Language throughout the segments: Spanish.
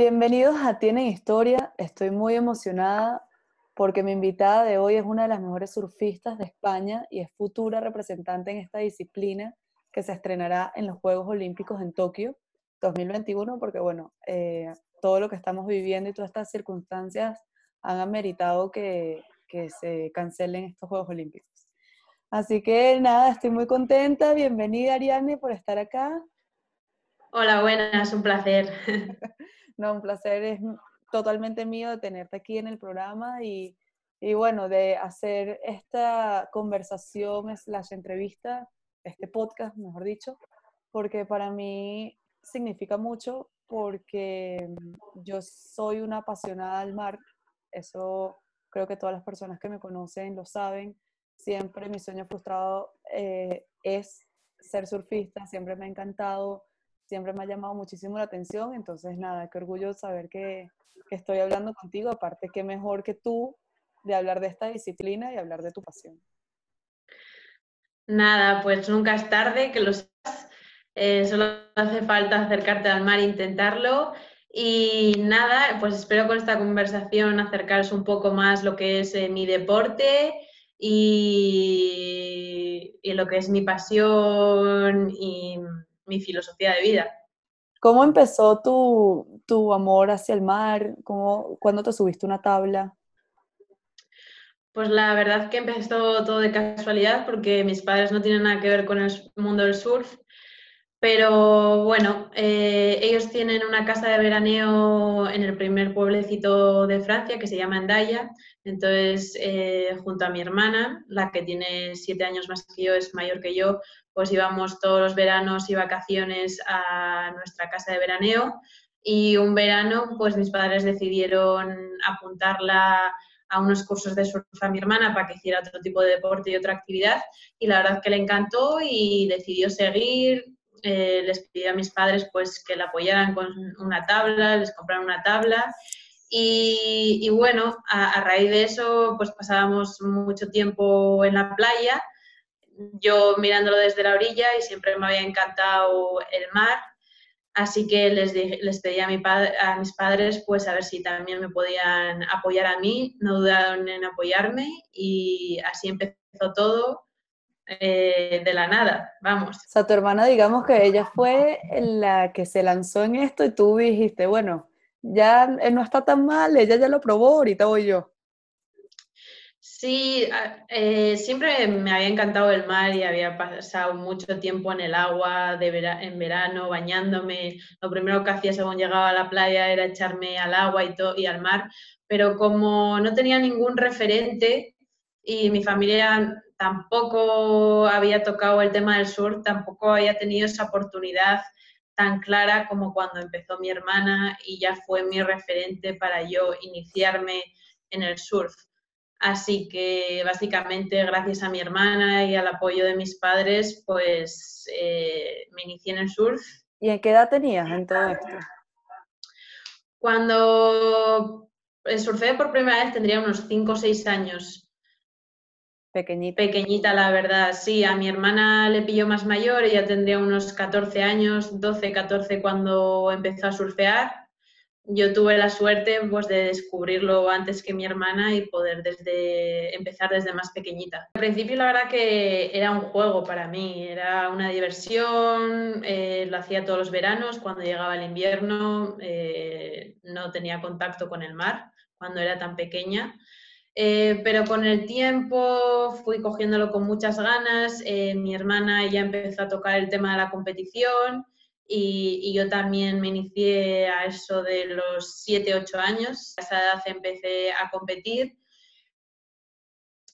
Bienvenidos a Tienen Historia. Estoy muy emocionada porque mi invitada de hoy es una de las mejores surfistas de España y es futura representante en esta disciplina que se estrenará en los Juegos Olímpicos en Tokio 2021, porque bueno, eh, todo lo que estamos viviendo y todas estas circunstancias han ameritado que, que se cancelen estos Juegos Olímpicos. Así que nada, estoy muy contenta. Bienvenida Ariane por estar acá. Hola, buenas, un placer. no, un placer es totalmente mío de tenerte aquí en el programa y, y bueno, de hacer esta conversación slash entrevista, este podcast, mejor dicho, porque para mí significa mucho porque yo soy una apasionada al mar, eso creo que todas las personas que me conocen lo saben, siempre mi sueño frustrado eh, es ser surfista, siempre me ha encantado siempre me ha llamado muchísimo la atención, entonces nada, qué orgullo saber que, que estoy hablando contigo, aparte qué mejor que tú de hablar de esta disciplina y hablar de tu pasión. Nada, pues nunca es tarde, que lo sepas. Eh, solo hace falta acercarte al mar e intentarlo. Y nada, pues espero con esta conversación acercaros un poco más lo que es eh, mi deporte y, lo que es mi pasión mi filosofía de vida. ¿Cómo empezó tu, tu amor hacia el mar? ¿Cómo, ¿Cuándo te subiste una tabla? Pues la verdad que empezó todo de casualidad porque mis padres no tienen nada que ver con el mundo del surf, pero bueno, eh, ellos tienen una casa de veraneo en el primer pueblecito de Francia que se llama Endaya. Entonces, eh, junto a mi hermana, la que tiene siete años más que yo, es mayor que yo, pues íbamos todos los veranos y vacaciones a nuestra casa de veraneo y un verano pues mis padres decidieron apuntarla a unos cursos de surf a mi hermana para que hiciera otro tipo de deporte y otra actividad y la verdad que le encantó y decidió seguir. Eh, les pedí a mis padres pues que la apoyaran con una tabla, les compraron una tabla. Y, bueno, a, raíz de eso pues pasábamos mucho tiempo en la playa yo mirándolo desde la orilla y siempre me había encantado el mar, así que les, les pedí a, a mis padres pues a ver si también me podían apoyar a mí, no dudaron en apoyarme y así empezó todo eh, de la nada, vamos. O sea, tu hermana digamos que ella fue la que se lanzó en esto y tú dijiste, bueno, ya no está tan mal, ella ya lo probó, ahorita voy yo. Sí, eh, siempre me había encantado el mar y había pasado mucho tiempo en el agua de en verano, bañándome. Lo primero que hacía según llegaba a la playa era echarme al agua y, y al mar, pero como no tenía ningún referente y mi familia tampoco había tocado el tema del surf, tampoco había tenido esa oportunidad tan clara como cuando empezó mi hermana y ya fue mi referente para yo iniciarme en el surf. Así que básicamente gracias a mi hermana y al apoyo de mis padres, pues eh, me inicié en el surf. ¿Y en qué edad tenías en todo esto? Cuando surfé por primera vez tendría unos 5 o 6 años. Pequeñita. Pequeñita, la verdad, sí. A mi hermana le pilló más mayor, ella tendría unos 14 años, 12, 14 cuando empezó a surfear yo tuve la suerte pues, de descubrirlo antes que mi hermana y poder desde, empezar desde más pequeñita. Al principio la verdad que era un juego para mí, era una diversión, eh, lo hacía todos los veranos, cuando llegaba el invierno eh, no tenía contacto con el mar cuando era tan pequeña. Eh, pero con el tiempo fui cogiéndolo con muchas ganas, mi hermana ya empezó a tocar el tema de la competición, y, yo también me inicié a eso de los 7, 8 años. A esa edad empecé a competir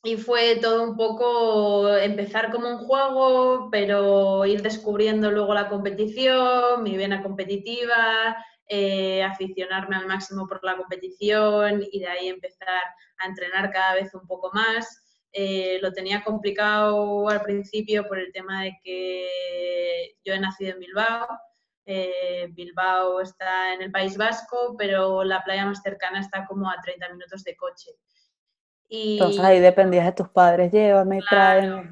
y fue todo un poco empezar como un juego, pero ir descubriendo luego la competición, mi vena competitiva, eh, aficionarme al máximo por la competición y de ahí empezar a entrenar cada vez un poco más. Eh, lo tenía complicado al principio por el tema de que yo he nacido en Bilbao. Eh, Bilbao está en el País Vasco, pero la playa más cercana está como a 30 minutos de coche. Y, Entonces ahí dependías de tus padres, llévame, claro,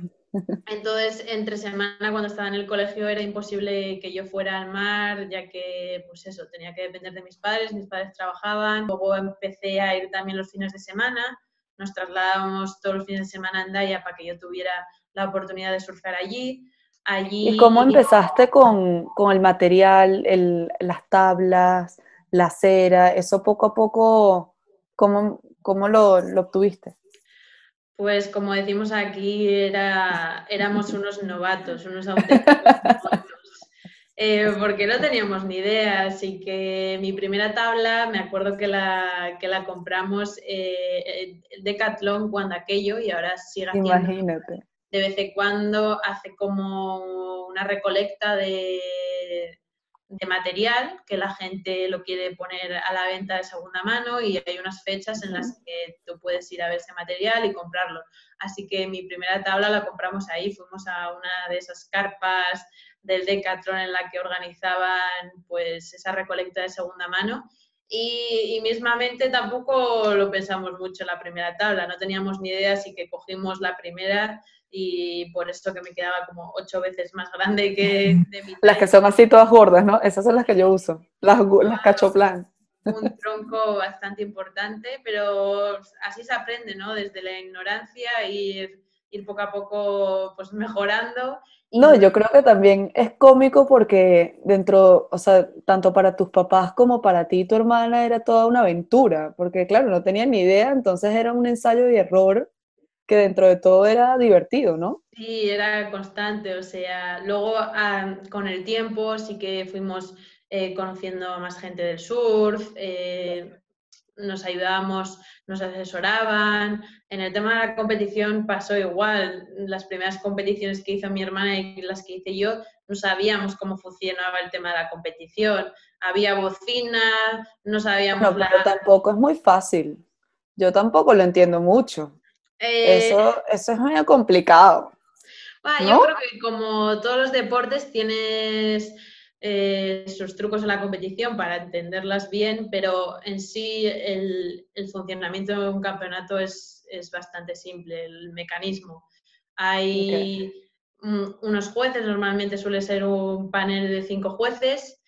Entonces, entre semana, cuando estaba en el colegio, era imposible que yo fuera al mar, ya que, pues eso, tenía que depender de mis padres, mis padres trabajaban. Luego empecé a ir también los fines de semana. Nos trasladábamos todos los fines de semana a Andaya para que yo tuviera la oportunidad de surfear allí. allí ¿Y cómo empezaste con, con el material, el, las tablas, la cera? Eso poco a poco, ¿cómo, cómo lo, lo obtuviste? Pues como decimos aquí, era, éramos unos novatos, unos auténticos novatos, eh, porque no teníamos ni idea. Así que mi primera tabla, me acuerdo que la, que la compramos eh, Decathlon cuando aquello y ahora sigue haciendo. Imagínate. De vez en cuando hace como una recolecta de, de material que la gente lo quiere poner a la venta de segunda mano y hay unas fechas en las que tú puedes ir a ver ese material y comprarlo. Así que mi primera tabla la compramos ahí, fuimos a una de esas carpas del Decathlon en la que organizaban pues esa recolecta de segunda mano y, y, mismamente tampoco lo pensamos mucho en la primera tabla, no teníamos ni idea, así que cogimos la primera y por eso que me quedaba como ocho veces más grande que de mi Las que son así todas gordas, ¿no? Esas son las que yo uso, las, las cachoplan. Un tronco bastante importante, pero así se aprende, ¿no? Desde la ignorancia, ir, ir poco a poco pues mejorando. No, yo creo que también es cómico porque dentro, o sea, tanto para tus papás como para ti y tu hermana era toda una aventura, porque claro, no tenían ni idea, entonces era un ensayo y error que dentro de todo era divertido, ¿no? Sí, era constante, o sea, luego ah, con el tiempo sí que fuimos eh, conociendo más gente del surf, eh, nos ayudábamos, nos asesoraban. En el tema de la competición pasó igual. Las primeras competiciones que hizo mi hermana y las que hice yo, no sabíamos cómo funcionaba el tema de la competición. Había bocina, no sabíamos... No, pero tampoco es muy fácil. Yo tampoco lo entiendo mucho. Eh, eso, eso es muy complicado. Bueno, ¿no? Yo creo que como todos los deportes tienes eh, sus trucos en la competición para entenderlas bien, pero en sí el, el funcionamiento de un campeonato es, es, bastante simple, el mecanismo. Hay okay. unos jueces, normalmente suele ser un panel de cinco jueces,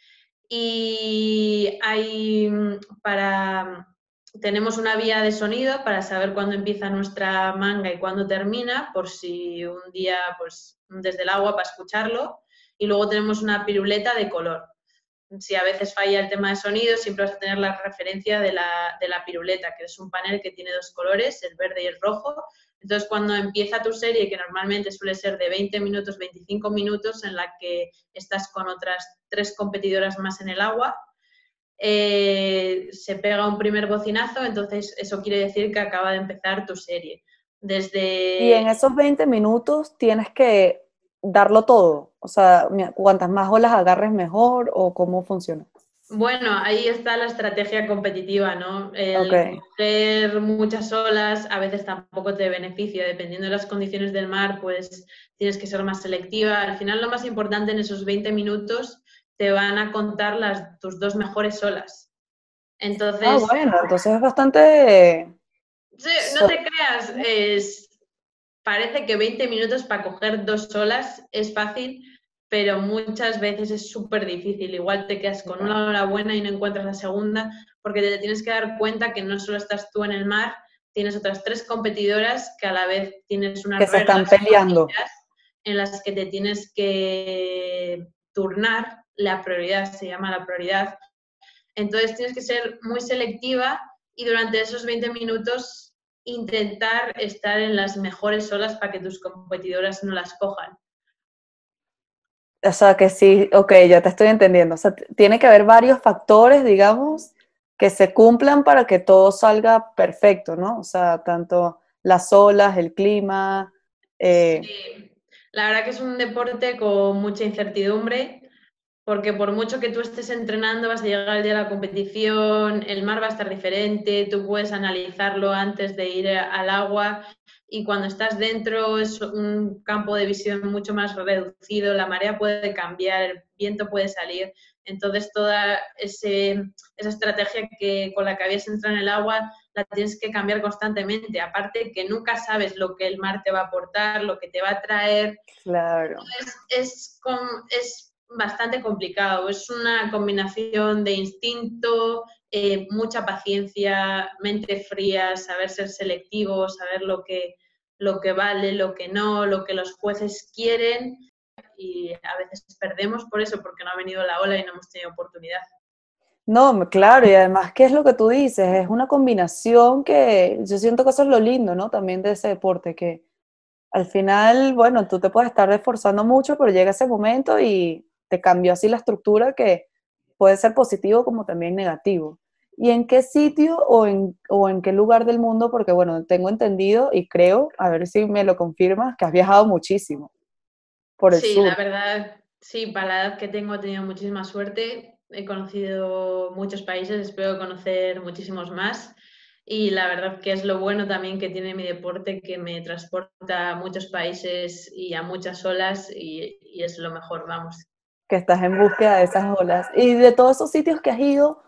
y hay para tenemos una vía de sonido para saber cuándo empieza nuestra manga y cuándo termina, por si un día, pues desde el agua para escucharlo. Y luego tenemos una piruleta de color. Si a veces falla el tema de sonido, siempre vas a tener la referencia de la, de la piruleta, que es un panel que tiene dos colores, el verde y el rojo. Entonces, cuando empieza tu serie, que normalmente suele ser de 20 minutos, 25 minutos, en la que estás con otras tres competidoras más en el agua, eh, se pega un primer bocinazo, entonces eso quiere decir que acaba de empezar tu serie. Desde... Y en esos 20 minutos tienes que darlo todo, o sea, cuantas más olas agarres mejor o cómo funciona. Bueno, ahí está la estrategia competitiva, ¿no? El okay. coger muchas olas a veces tampoco te beneficia, dependiendo de las condiciones del mar, pues tienes que ser más selectiva. Al final lo más importante en esos 20 minutos te van a contar las, tus dos mejores olas. Entonces. Ah, bueno, entonces es bastante. Sí, no te creas, es, parece que 20 minutos para coger dos olas es fácil, pero muchas veces es súper difícil. Igual te quedas con una hora buena y no encuentras la segunda, porque te tienes que dar cuenta que no solo estás tú en el mar, tienes otras tres competidoras que a la vez tienes unas que se están peleando en las que te tienes que turnar la prioridad, se llama la prioridad. Entonces tienes que ser muy selectiva y durante esos 20 minutos intentar estar en las mejores olas para que tus competidoras no las cojan. O sea que sí, ok, ya te estoy entendiendo. O sea, tiene que haber varios factores, digamos, que se cumplan para que todo salga perfecto, ¿no? O sea, tanto las olas, el clima. Eh... Sí. La verdad que es un deporte con mucha incertidumbre porque por mucho que tú estés entrenando, vas a llegar el día de la competición, el mar va a estar diferente, tú puedes analizarlo antes de ir al agua y cuando estás dentro es un campo de visión mucho más reducido, la marea puede cambiar, el viento puede salir, entonces toda ese, esa estrategia que, con la que habías entrado en el agua la tienes que cambiar constantemente. Aparte que nunca sabes lo que el mar te va a aportar, lo que te va a traer. Claro. Es, es, bastante complicado. Es una combinación de instinto, eh, mucha paciencia, mente fría, saber ser selectivo, saber lo que, lo que vale, lo que no, lo que los jueces quieren. Y a veces perdemos por eso, porque no ha venido la ola y no hemos tenido oportunidad. No, claro, y además, ¿qué es lo que tú dices? Es una combinación que yo siento que eso es lo lindo, ¿no? También de ese deporte, que al final, bueno, tú te puedes estar esforzando mucho, pero llega ese momento y te cambió así la estructura que puede ser positivo como también negativo. ¿Y en qué sitio o en, o en qué lugar del mundo? Porque, bueno, tengo entendido y creo, a ver si me lo confirmas, que has viajado muchísimo por el sí, la verdad, sí, para la edad que tengo he tenido muchísima suerte he conocido muchos países, espero conocer muchísimos más. Y la verdad que es lo bueno también que tiene mi deporte, que me transporta a muchos países y a muchas olas y, es lo mejor, vamos. Que estás en búsqueda de esas olas. Y de todos esos sitios que has ido,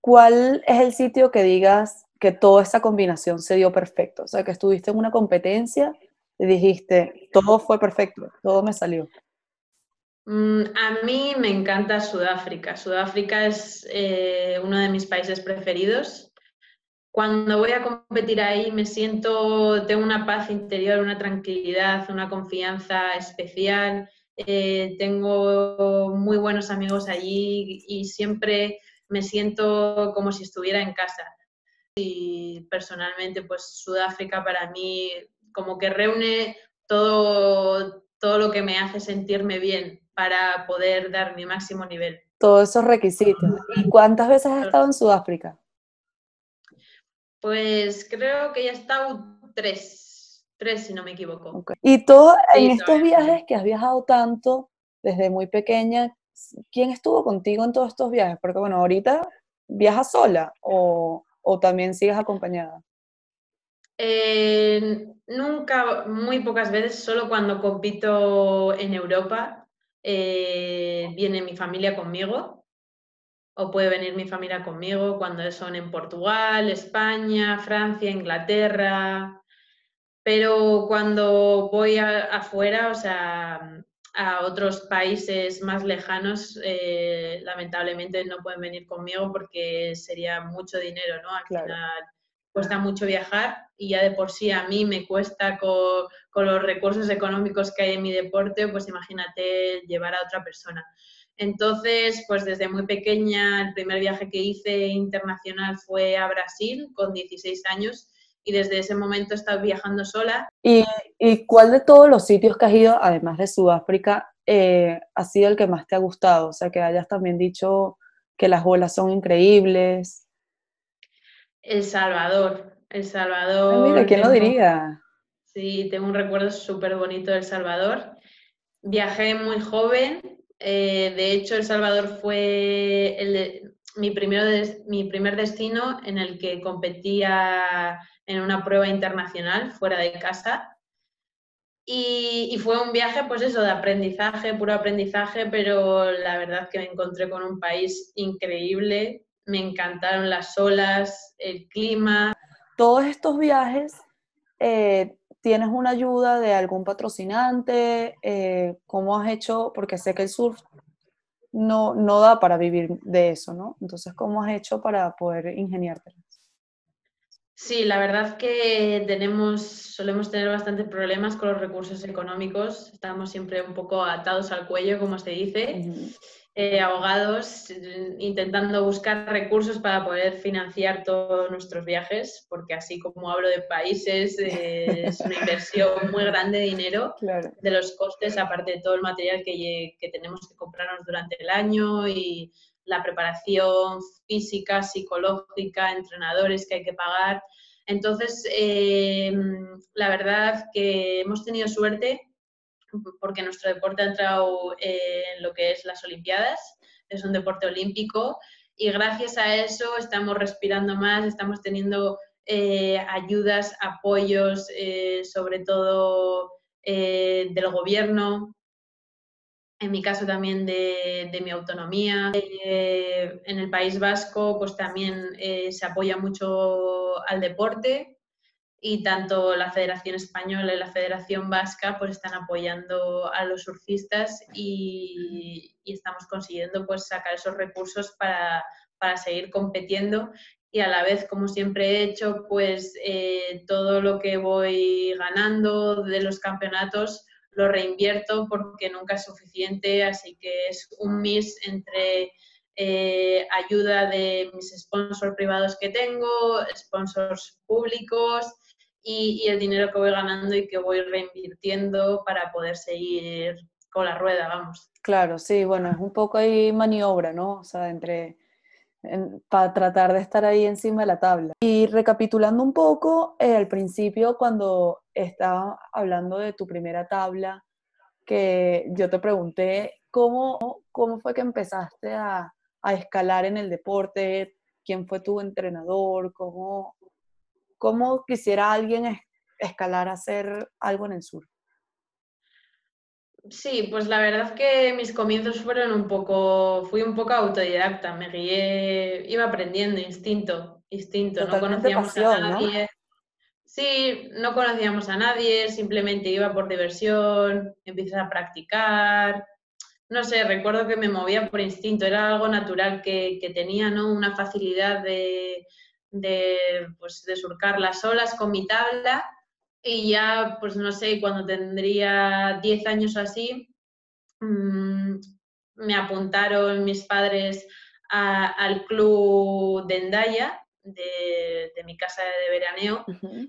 ¿cuál es el sitio que digas que toda esa combinación se dio perfecto? O sea, que estuviste en una competencia y dijiste, todo fue perfecto, todo me salió. Mm, a mí me encanta Sudáfrica. Sudáfrica es eh, uno de mis países preferidos. Cuando voy a competir ahí me siento, tengo una paz interior, una tranquilidad, una confianza especial. Eh, tengo muy buenos amigos allí y siempre me siento como si estuviera en casa. Y personalmente, pues Sudáfrica para mí como que reúne todo, todo lo que me hace sentirme bien para poder dar mi máximo nivel. Todos esos requisitos. ¿Y cuántas veces has estado en Sudáfrica? Pues creo que ya he estado tres, tres si no me equivoco. Y todo, en estos viajes que has viajado tanto desde muy pequeña, ¿quién estuvo contigo en todos estos viajes? Porque bueno, ahorita viajas sola o, o también sigues acompañada. Eh, nunca, muy pocas veces, solo cuando compito en Europa, eh, viene mi familia conmigo o puede venir mi familia conmigo cuando son en Portugal, España, Francia, Inglaterra. Pero cuando voy afuera, o sea, a otros países más lejanos, eh, lamentablemente no pueden venir conmigo porque sería mucho dinero, ¿no? Al final cuesta mucho viajar y ya de por sí a mí me cuesta con, los recursos económicos que hay en mi deporte, pues imagínate llevar a otra persona. Entonces, pues desde muy pequeña, el primer viaje que hice internacional fue a Brasil con 16 años y desde ese momento he estado viajando sola. ¿Y, cuál de todos los sitios que has ido, además de Sudáfrica, eh, ha sido el que más te ha gustado? O sea, que hayas también dicho que las olas son increíbles. El Salvador. El Salvador. mira, ¿quién lo diría? Sí, tengo un recuerdo súper bonito del Salvador. Viajé muy joven. Eh, de hecho, El Salvador fue el mi, mi primer destino en el que competía en una prueba internacional fuera de casa. Y, y, fue un viaje, pues eso, de aprendizaje, puro aprendizaje, pero la verdad que me encontré con un país increíble, me encantaron las olas, el clima. Todos estos viajes, eh, ¿tienes una ayuda de algún patrocinante? Eh, ¿Cómo has hecho? Porque sé que el surf no, no da para vivir de eso, ¿no? Entonces, ¿cómo has hecho para poder ingeniarte? Sí, la verdad que tenemos, solemos tener bastantes problemas con los recursos económicos. Estamos siempre un poco atados al cuello, como se dice. Eh, abogados intentando buscar recursos para poder financiar todos nuestros viajes, porque así como hablo de países, eh, es una inversión muy grande de dinero, de los costes, aparte de todo el material que, que tenemos que comprarnos durante el año y la preparación física, psicológica, entrenadores que hay que pagar. Entonces, eh, la verdad que hemos tenido suerte porque nuestro deporte ha entrado en lo que es las Olimpiadas, es un deporte olímpico y gracias a eso estamos respirando más, estamos teniendo eh, ayudas, apoyos, eh, sobre todo eh, del gobierno. en mi caso también de, mi autonomía. En el País Vasco pues también se apoya mucho al deporte y tanto la Federación Española y la Federación Vasca pues están apoyando a los surfistas y, estamos consiguiendo pues sacar esos recursos para, seguir compitiendo y a la vez, como siempre he hecho, pues eh, todo lo que voy ganando de los campeonatos lo reinvierto porque nunca es suficiente, así que es un mix entre eh, ayuda de mis sponsors privados que tengo, sponsors públicos y, el dinero que voy ganando y que voy reinvirtiendo para poder seguir con la rueda, vamos. Claro, sí, bueno, es un poco ahí maniobra, ¿no? O sea, entre para tratar de estar ahí encima de la tabla. Y recapitulando un poco, eh, al principio cuando estaba hablando de tu primera tabla, que yo te pregunté cómo, cómo fue que empezaste a, a escalar en el deporte, quién fue tu entrenador, cómo, cómo quisiera alguien escalar a hacer algo en el sur. Sí, pues la verdad que mis comienzos fueron un poco, fui un poco autodidacta, me guié, iba aprendiendo, instinto, instinto, no conocíamos a nadie. Sí, no conocíamos a nadie, simplemente iba por diversión, empiezas a practicar, no sé, recuerdo que me movía por instinto, era algo natural que, que tenía, ¿no? Una facilidad de, de, pues, de surcar las olas con mi tabla y ya, pues no sé, cuando tendría 10 años así, mm, me apuntaron mis padres al club de Endaya, de, mi casa de veraneo,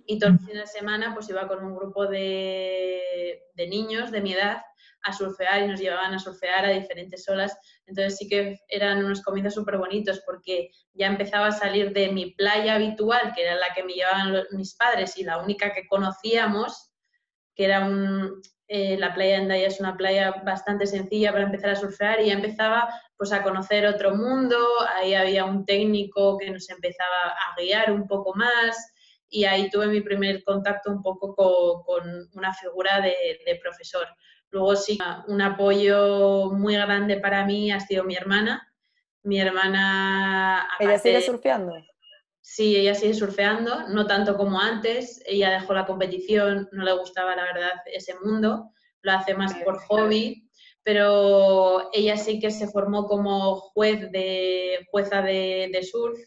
y todo el fin de semana pues iba con un grupo de, de niños de mi edad a surfear y nos llevaban a surfear a diferentes olas. Entonces sí que eran unos comienzos súper bonitos porque ya empezaba a salir de mi playa habitual, que era la que me llevaban mis padres y la única que conocíamos, que era eh, la playa de Endaya es una playa bastante sencilla para empezar a surfear y ya empezaba pues a conocer otro mundo, ahí había un técnico que nos empezaba a guiar un poco más y ahí tuve mi primer contacto un poco con, una figura de profesor. Luego sí, un apoyo muy grande para mí ha sido mi hermana. Mi hermana... ¿Ella sigue surfeando? Sí, ella sigue surfeando, no tanto como antes. Ella dejó la competición, no le gustaba la verdad ese mundo, lo hace más por hobby, pero ella sí que se formó como juez de, jueza de, surf,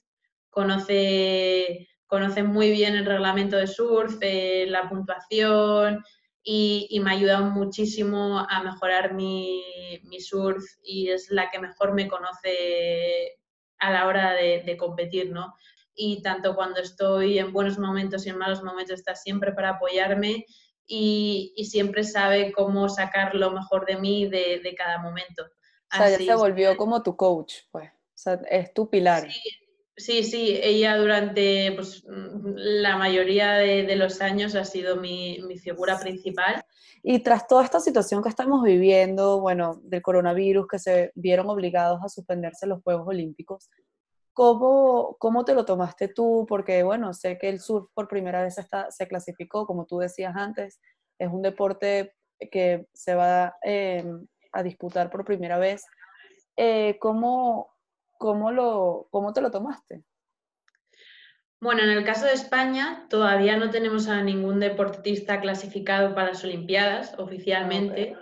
conoce, conoce muy bien el reglamento de surf, eh, la puntuación, y, me ha ayudado muchísimo a mejorar mi, surf y es la que mejor me conoce a la hora de, competir, ¿no? Y tanto cuando estoy en buenos momentos y en malos momentos está siempre para apoyarme y, siempre sabe cómo sacar lo mejor de mí de, cada momento. O sea, se volvió como tu coach, pues. O sea, es tu pilar. Sí, sí, ella durante pues, la mayoría de, los años ha sido mi, figura principal. Y tras toda esta situación que estamos viviendo, bueno, del coronavirus, que se vieron obligados a suspenderse los Juegos Olímpicos, ¿cómo, cómo te lo tomaste tú? Porque, bueno, sé que el surf por primera vez está, se clasificó, como tú decías antes, es un deporte que se va em, a disputar por primera vez. Eh, ¿cómo, ¿cómo, lo, cómo te lo tomaste? Bueno, en el caso de España todavía no tenemos a ningún deportista clasificado para las Olimpiadas oficialmente.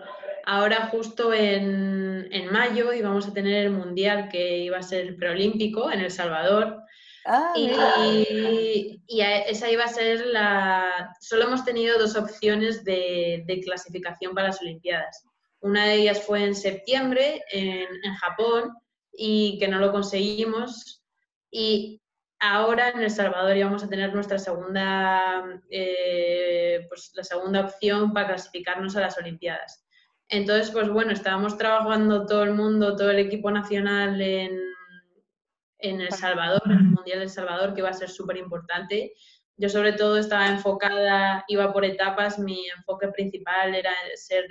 Ahora justo en, mayo íbamos a tener el Mundial que iba a ser preolímpico en El Salvador. Ah, y, esa iba a ser la... Solo hemos tenido dos opciones de, clasificación para las Olimpiadas. Una de ellas fue en septiembre en, en Japón y que no lo conseguimos. Y ahora en El Salvador íbamos a tener nuestra segunda, eh, pues la segunda opción para clasificarnos a las Olimpiadas. Entonces, pues bueno, estábamos trabajando todo el mundo, todo el equipo nacional en, en El Salvador, en el Mundial de El Salvador, que va a ser súper importante. Yo sobre todo estaba enfocada, iba por etapas, mi enfoque principal era ser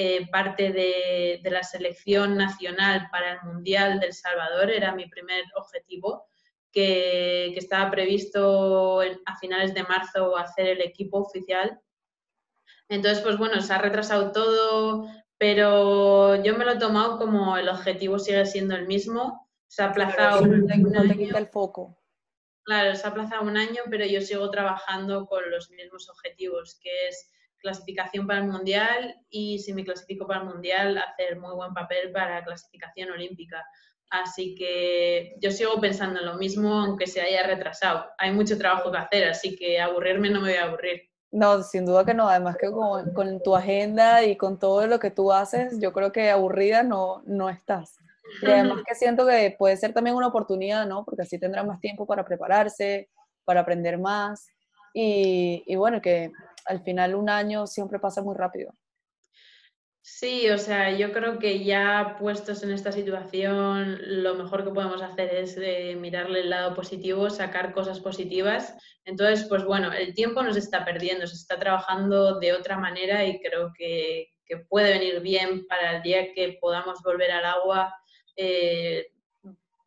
eh, parte de, la selección nacional para el Mundial del Salvador, era mi primer objetivo, que, estaba previsto a finales de marzo hacer el equipo oficial. Entonces, pues bueno, se ha retrasado todo pero yo me lo he tomado como el objetivo sigue siendo el mismo. Se ha aplazado un, año. el foco. Claro, se ha aplazado un año, pero yo sigo trabajando con los mismos objetivos, que es clasificación para el Mundial y si me clasifico para el Mundial, hacer muy buen papel para la clasificación olímpica. Así que yo sigo pensando en lo mismo, aunque se haya retrasado. Hay mucho trabajo que hacer, así que aburrirme no me voy a aburrir. No, sin duda que no. Además que con, tu agenda y con todo lo que tú haces, yo creo que aburrida no, no estás. Y además que siento que puede ser también una oportunidad, ¿no? Porque así tendrá más tiempo para prepararse, para aprender más. Y, y bueno, que al final un año siempre pasa muy rápido. Sí, o sea, yo creo que ya puestos en esta situación, lo mejor que podemos hacer es eh, mirarle el lado positivo, sacar cosas positivas. Entonces, pues bueno, el tiempo nos está perdiendo, se está trabajando de otra manera y creo que, puede venir bien para el día que podamos volver al agua. Eh,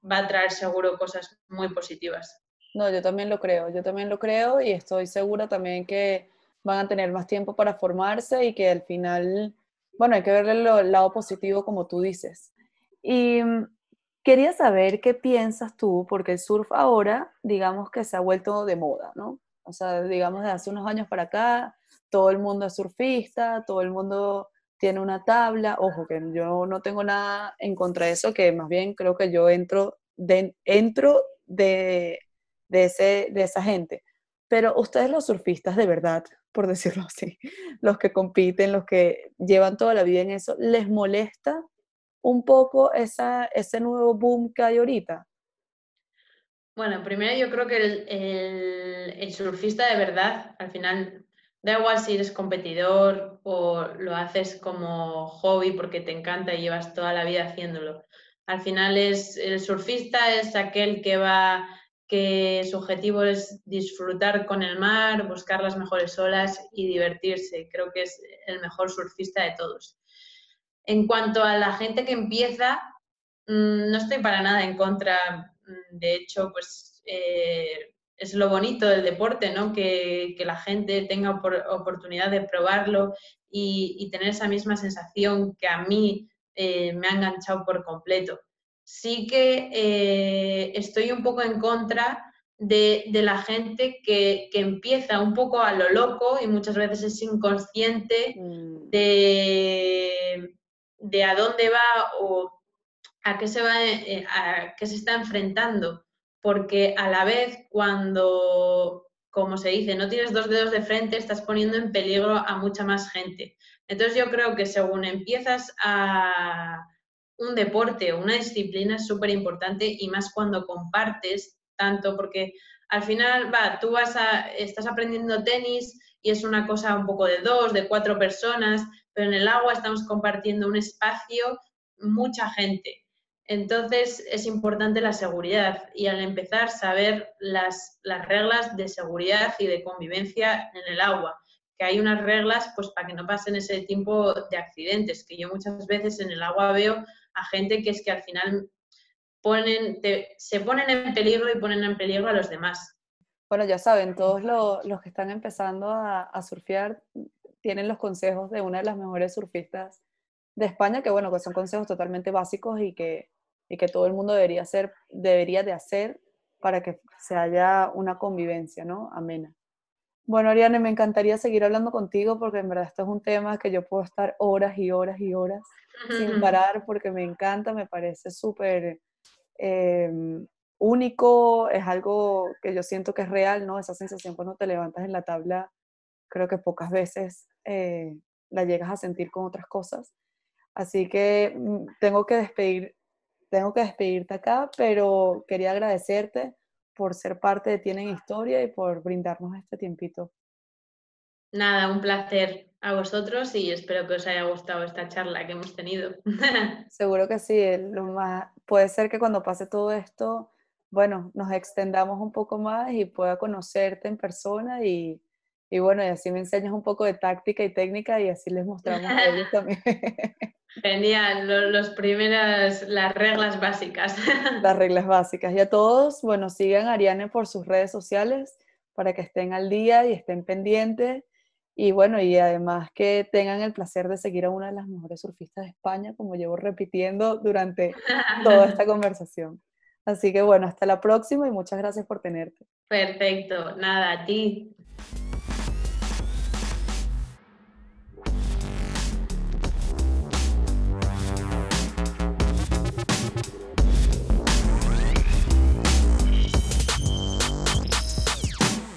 va a traer seguro cosas muy positivas. No, yo también lo creo, yo también lo creo y estoy segura también que van a tener más tiempo para formarse y que al final bueno, hay que verle el lado positivo como tú dices. Y mm, quería saber qué piensas tú, porque el surf ahora, digamos que se ha vuelto de moda, ¿no? O sea, digamos de hace unos años para acá, todo el mundo es surfista, todo el mundo tiene una tabla. Ojo, que yo no tengo nada en contra de eso, que más bien creo que yo entro de, entro de, de, ese, de esa gente. Pero ustedes los surfistas de verdad, por decirlo así, los que compiten, los que llevan toda la vida en eso, ¿les molesta un poco esa, ese nuevo boom que hay ahorita? Bueno, primero yo creo que el, el, surfista de verdad, al final, da igual si eres competidor o lo haces como hobby porque te encanta y llevas toda la vida haciéndolo. Al final es el surfista es aquel que va que su objetivo es disfrutar con el mar, buscar las mejores olas y divertirse. Creo que es el mejor surfista de todos. En cuanto a la gente que empieza, mm, no estoy para nada en contra. Mm, de hecho, pues eh, es lo bonito del deporte, ¿no? Que, la gente tenga oportunidad de probarlo y, tener esa misma sensación que a mí eh, me ha enganchado por completo sí que eh, estoy un poco en contra de, la gente que, empieza un poco a lo loco y muchas veces es inconsciente mm. de, de, a dónde va o a qué se va eh, a qué se está enfrentando. Porque a la vez, cuando, como se dice, no tienes dos dedos de frente, estás poniendo en peligro a mucha más gente. Entonces yo creo que según empiezas a, un deporte o una disciplina es súper importante y más cuando compartes tanto, porque al final, va, tú vas a, estás aprendiendo tenis y es una cosa un poco de dos, de cuatro personas, pero en el agua estamos compartiendo un espacio, mucha gente. Entonces es importante la seguridad y al empezar saber las, las reglas de seguridad y de convivencia en el agua que hay unas reglas pues para que no pasen ese tiempo de accidentes, que yo muchas veces en el agua veo a gente que es que al final ponen, se ponen en peligro y ponen en peligro a los demás. Bueno, ya saben, todos los que están empezando a, surfear tienen los consejos de una de las mejores surfistas de España, que bueno, que son consejos totalmente básicos y que, y que todo el mundo debería, hacer, debería de hacer para que se haya una convivencia, ¿no? Amena. Bueno, Ariane, me encantaría seguir hablando contigo porque en verdad esto es un tema que yo puedo estar horas y horas y horas sin parar porque me encanta, me parece súper em, único, es algo que yo siento que es real, ¿no? Esa sensación cuando te levantas en la tabla, creo que pocas veces eh, la llegas a sentir con otras cosas. Así que mm, tengo que despedir, tengo que despedirte acá, pero quería agradecerte por ser parte de Tienen Historia y por brindarnos este tiempito. Nada, un placer a vosotros y espero que os haya gustado esta charla que hemos tenido. Seguro que sí, lo más, puede ser que cuando pase todo esto, bueno, nos extendamos un poco más y pueda conocerte en persona y, y bueno, y así me enseñas un poco de táctica y técnica y así les mostramos a ellos también. Genial, los, primeras, las reglas básicas. Las reglas básicas. Y a todos, bueno, sigan a Ariane por sus redes sociales para que estén al día y estén pendientes. y bueno, y además que tengan el placer de seguir a una de las mejores surfistas de España, como llevo repitiendo durante toda esta conversación. Así que bueno, hasta la próxima y muchas gracias por tenerte. Perfecto, nada, a ti.